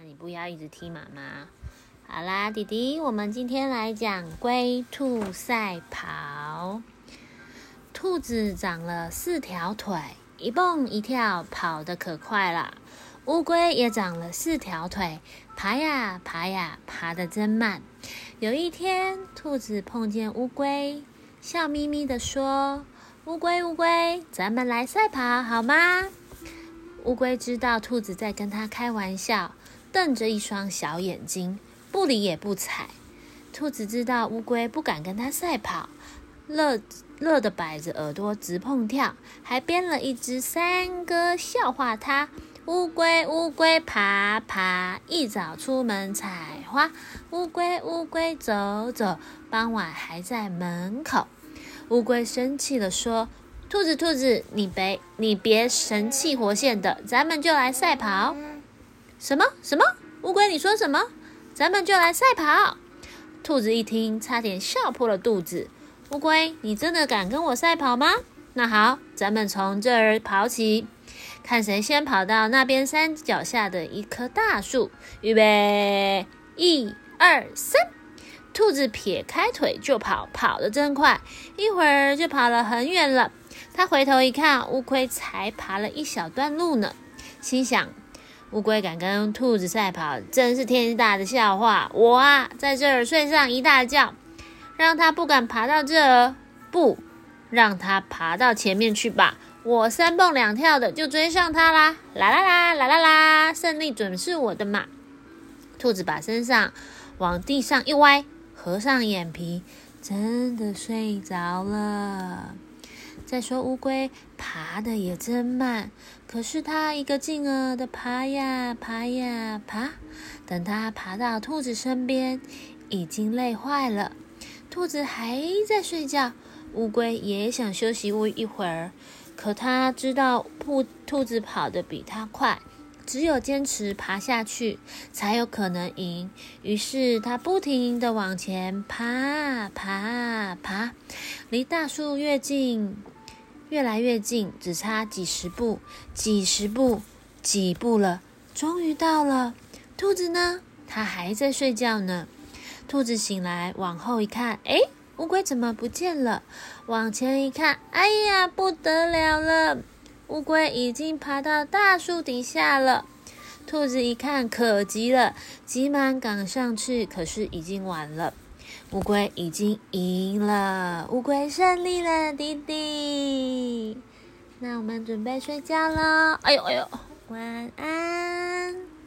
那你不要一直踢妈妈。好啦，弟弟，我们今天来讲龟兔赛跑。兔子长了四条腿，一蹦一跳，跑得可快了。乌龟也长了四条腿，爬呀爬呀，爬得真慢。有一天，兔子碰见乌龟，笑眯眯地说：“乌龟，乌龟，咱们来赛跑好吗？”乌龟知道兔子在跟它开玩笑，瞪着一双小眼睛。不理也不睬，兔子知道乌龟不敢跟它赛跑，乐乐的摆着耳朵直碰跳，还编了一支山歌笑话它。乌龟乌龟爬爬，一早出门采花。乌龟乌龟走走，傍晚还在门口。乌龟生气了，说：“兔子兔子，你别你别神气活现的，咱们就来赛跑。”什么什么？乌龟，你说什么？咱们就来赛跑。兔子一听，差点笑破了肚子。乌龟，你真的敢跟我赛跑吗？那好，咱们从这儿跑起，看谁先跑到那边山脚下的一棵大树。预备，一、二、三！兔子撇开腿就跑，跑得真快，一会儿就跑了很远了。他回头一看，乌龟才爬了一小段路呢，心想。乌龟敢跟兔子赛跑，真是天大的笑话！我啊，在这儿睡上一大觉，让它不敢爬到这儿，不让它爬到前面去吧。我三蹦两跳的就追上它啦！啦啦啦啦啦啦，胜利准是我的嘛！兔子把身上往地上一歪，合上眼皮，真的睡着了。再说乌龟爬的也真慢，可是它一个劲儿的爬呀爬呀爬，等它爬到兔子身边，已经累坏了。兔子还在睡觉，乌龟也想休息一会儿，可它知道兔兔子跑得比它快，只有坚持爬下去才有可能赢。于是它不停的往前爬爬爬，离大树越近。越来越近，只差几十步，几十步，几步了，终于到了。兔子呢？它还在睡觉呢。兔子醒来，往后一看，哎，乌龟怎么不见了？往前一看，哎呀，不得了了！乌龟已经爬到大树底下了。兔子一看，可急了，急忙赶上去，可是已经晚了。乌龟已经赢了，乌龟胜利了，弟弟。那我们准备睡觉喽。哎呦哎呦，晚安。